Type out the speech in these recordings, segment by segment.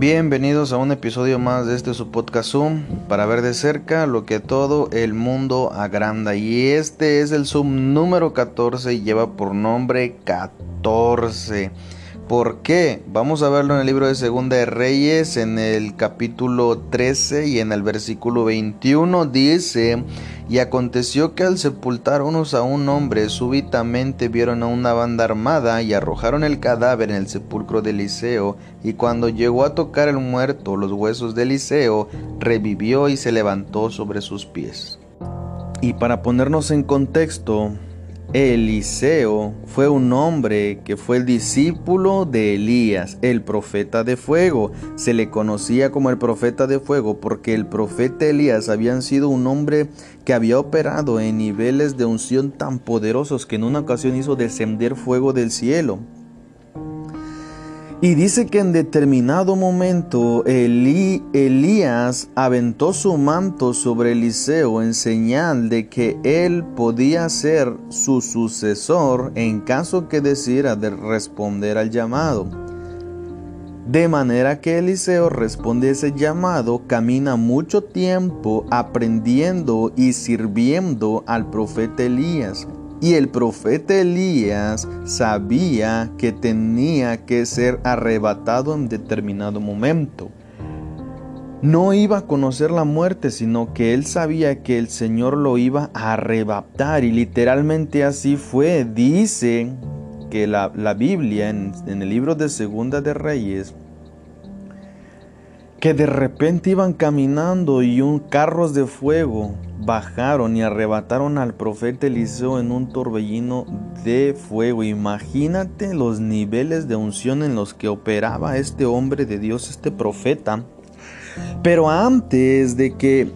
Bienvenidos a un episodio más de este su podcast Zoom para ver de cerca lo que todo el mundo agranda. Y este es el Zoom número 14 y lleva por nombre 14. ¿Por qué? Vamos a verlo en el libro de Segunda de Reyes, en el capítulo 13 y en el versículo 21 dice, y aconteció que al sepultar unos a un hombre, súbitamente vieron a una banda armada y arrojaron el cadáver en el sepulcro de Eliseo, y cuando llegó a tocar el muerto los huesos de Eliseo, revivió y se levantó sobre sus pies. Y para ponernos en contexto, Eliseo fue un hombre que fue el discípulo de Elías, el profeta de fuego. Se le conocía como el profeta de fuego porque el profeta Elías había sido un hombre que había operado en niveles de unción tan poderosos que en una ocasión hizo descender fuego del cielo. Y dice que en determinado momento Elías aventó su manto sobre Eliseo en señal de que él podía ser su sucesor en caso que decidiera de responder al llamado. De manera que Eliseo responde ese llamado, camina mucho tiempo aprendiendo y sirviendo al profeta Elías. Y el profeta Elías sabía que tenía que ser arrebatado en determinado momento. No iba a conocer la muerte, sino que él sabía que el Señor lo iba a arrebatar. Y literalmente así fue. Dice que la, Biblia en, en el libro de Segunda de Reyes que de repente iban caminando y un carros de fuego bajaron y arrebataron al profeta Eliseo en un torbellino de fuego. Imagínate los niveles de unción en los que operaba este hombre de Dios, este profeta. Pero antes de que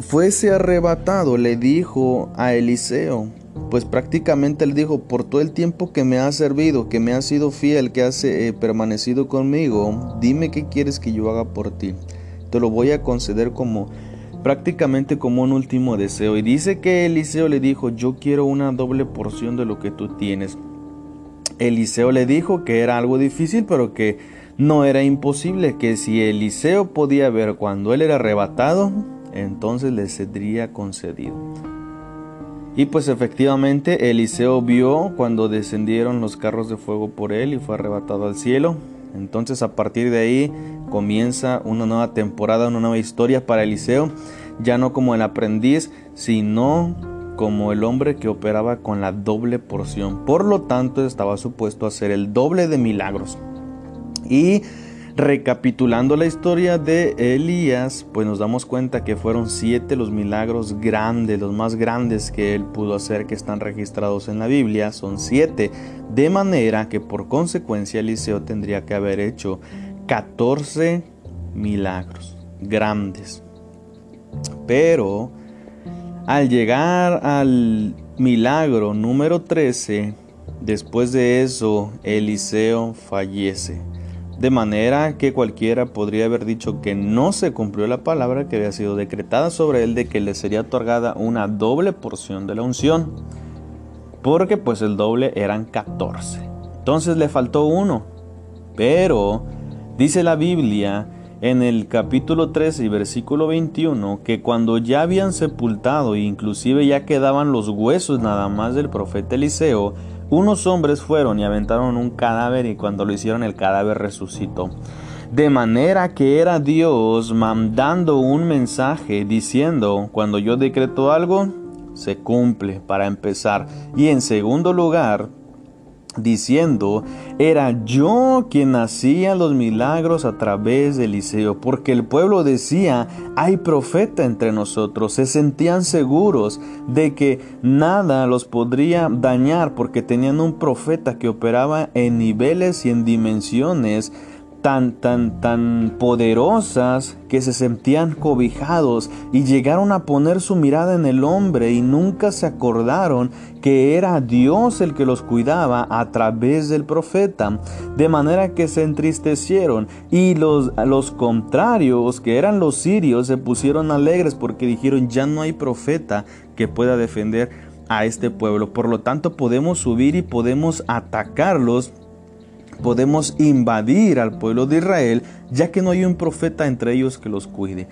fuese arrebatado, le dijo a Eliseo, pues prácticamente le dijo, por todo el tiempo que me has servido, que me has sido fiel, que has eh, permanecido conmigo, dime qué quieres que yo haga por ti. Te lo voy a conceder como prácticamente como un último deseo. Y dice que Eliseo le dijo, yo quiero una doble porción de lo que tú tienes. Eliseo le dijo que era algo difícil, pero que no era imposible, que si Eliseo podía ver cuando él era arrebatado, entonces le sería concedido. Y pues efectivamente Eliseo vio cuando descendieron los carros de fuego por él y fue arrebatado al cielo. Entonces a partir de ahí comienza una nueva temporada, una nueva historia para Eliseo, ya no como el aprendiz, sino como el hombre que operaba con la doble porción. Por lo tanto estaba supuesto a hacer el doble de milagros. Y Recapitulando la historia de Elías, pues nos damos cuenta que fueron siete los milagros grandes, los más grandes que él pudo hacer que están registrados en la Biblia, son siete, de manera que por consecuencia Eliseo tendría que haber hecho 14 milagros grandes. Pero al llegar al milagro número 13, después de eso Eliseo fallece. De manera que cualquiera podría haber dicho que no se cumplió la palabra que había sido decretada sobre él de que le sería otorgada una doble porción de la unción. Porque pues el doble eran 14. Entonces le faltó uno. Pero dice la Biblia en el capítulo 13 y versículo 21 que cuando ya habían sepultado e inclusive ya quedaban los huesos nada más del profeta Eliseo, unos hombres fueron y aventaron un cadáver y cuando lo hicieron el cadáver resucitó. De manera que era Dios mandando un mensaje diciendo, cuando yo decreto algo, se cumple para empezar. Y en segundo lugar, diciendo, era yo quien hacía los milagros a través de Eliseo, porque el pueblo decía, hay profeta entre nosotros, se sentían seguros de que nada los podría dañar porque tenían un profeta que operaba en niveles y en dimensiones tan, tan, tan poderosas que se sentían cobijados y llegaron a poner su mirada en el hombre y nunca se acordaron que era Dios el que los cuidaba a través del profeta, de manera que se entristecieron y los, los contrarios, que eran los sirios, se pusieron alegres porque dijeron ya no hay profeta que pueda defender a este pueblo. Por lo tanto podemos subir y podemos atacarlos podemos invadir al pueblo de Israel, ya que no hay un profeta entre ellos que los cuide.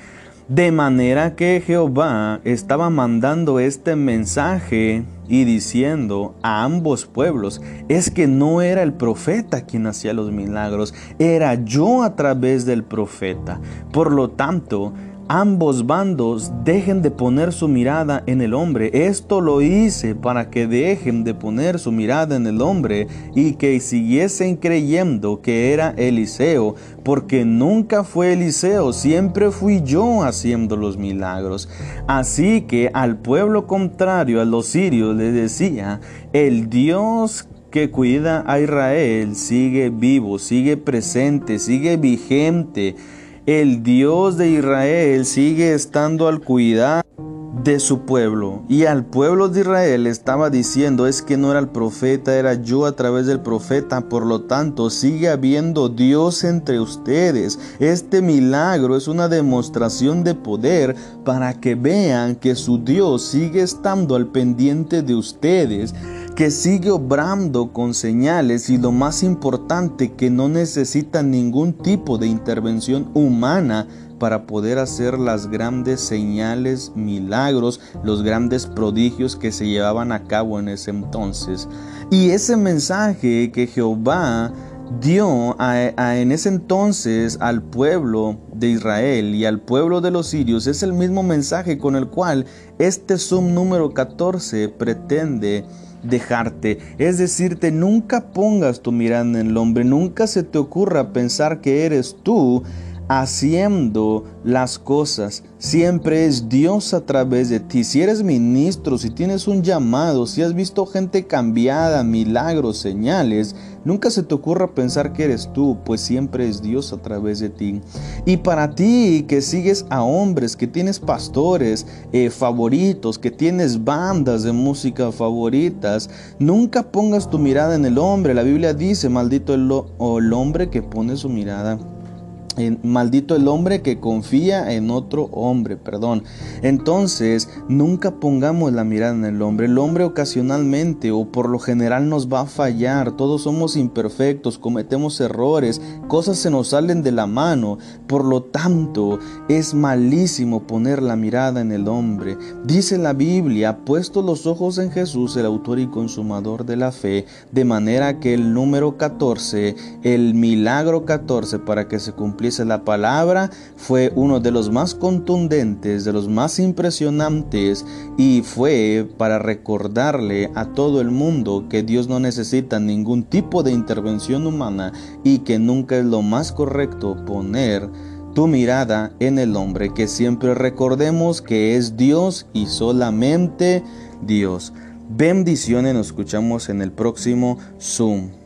De manera que Jehová estaba mandando este mensaje y diciendo a ambos pueblos, es que no era el profeta quien hacía los milagros, era yo a través del profeta. Por lo tanto, ambos bandos dejen de poner su mirada en el hombre. Esto lo hice para que dejen de poner su mirada en el hombre y que siguiesen creyendo que era Eliseo, porque nunca fue Eliseo, siempre fui yo haciendo los milagros. Así que al pueblo contrario, a los sirios, le decía, el Dios que cuida a Israel sigue vivo, sigue presente, sigue vigente el Dios de Israel sigue estando al cuidado de su pueblo. Y al pueblo de Israel estaba diciendo, es que no era el profeta, era yo a través del profeta. Por lo tanto, sigue habiendo Dios entre ustedes. Este milagro es una demostración de poder para que vean que su Dios sigue estando al pendiente de ustedes que sigue obrando con señales y lo más importante que no necesita ningún tipo de intervención humana para poder hacer las grandes señales, milagros, los grandes prodigios que se llevaban a cabo en ese entonces. Y ese mensaje que Jehová dio en ese entonces al pueblo de Israel y al pueblo de los sirios es el mismo mensaje con el cual este sum número 14 pretende dejarte. Es decirte, nunca pongas tu mirada en el hombre, nunca se te ocurra pensar que eres tú haciendo las cosas. Siempre es Dios a través de ti. Si eres ministro, si tienes un llamado, si has visto gente cambiada, milagros, señales, nunca se te ocurra pensar que eres tú, pues siempre es Dios a través de ti. Y para ti que sigues a hombres, que tienes pastores eh, favoritos, que tienes bandas de música favoritas, nunca pongas tu mirada en el hombre. La Biblia dice, maldito el, el hombre que pone su mirada maldito el hombre que confía en otro hombre, perdón. Entonces, nunca pongamos la mirada en el hombre. El hombre ocasionalmente o por lo general nos va a fallar. Todos somos imperfectos, cometemos errores, cosas se nos salen de la mano. Por lo tanto, es malísimo poner la mirada en el hombre. Dice la Biblia, puesto los ojos en Jesús, el autor y consumador de la fe, de manera que el número 14, el milagro 14 para que se cumpla la palabra, fue uno de los más contundentes, de los más impresionantes y fue para recordarle a todo el mundo que Dios no necesita ningún tipo de intervención humana y que nunca es lo más correcto poner tu mirada en el hombre, que siempre recordemos que es Dios y solamente Dios. Bendiciones, nos escuchamos en el próximo Zoom.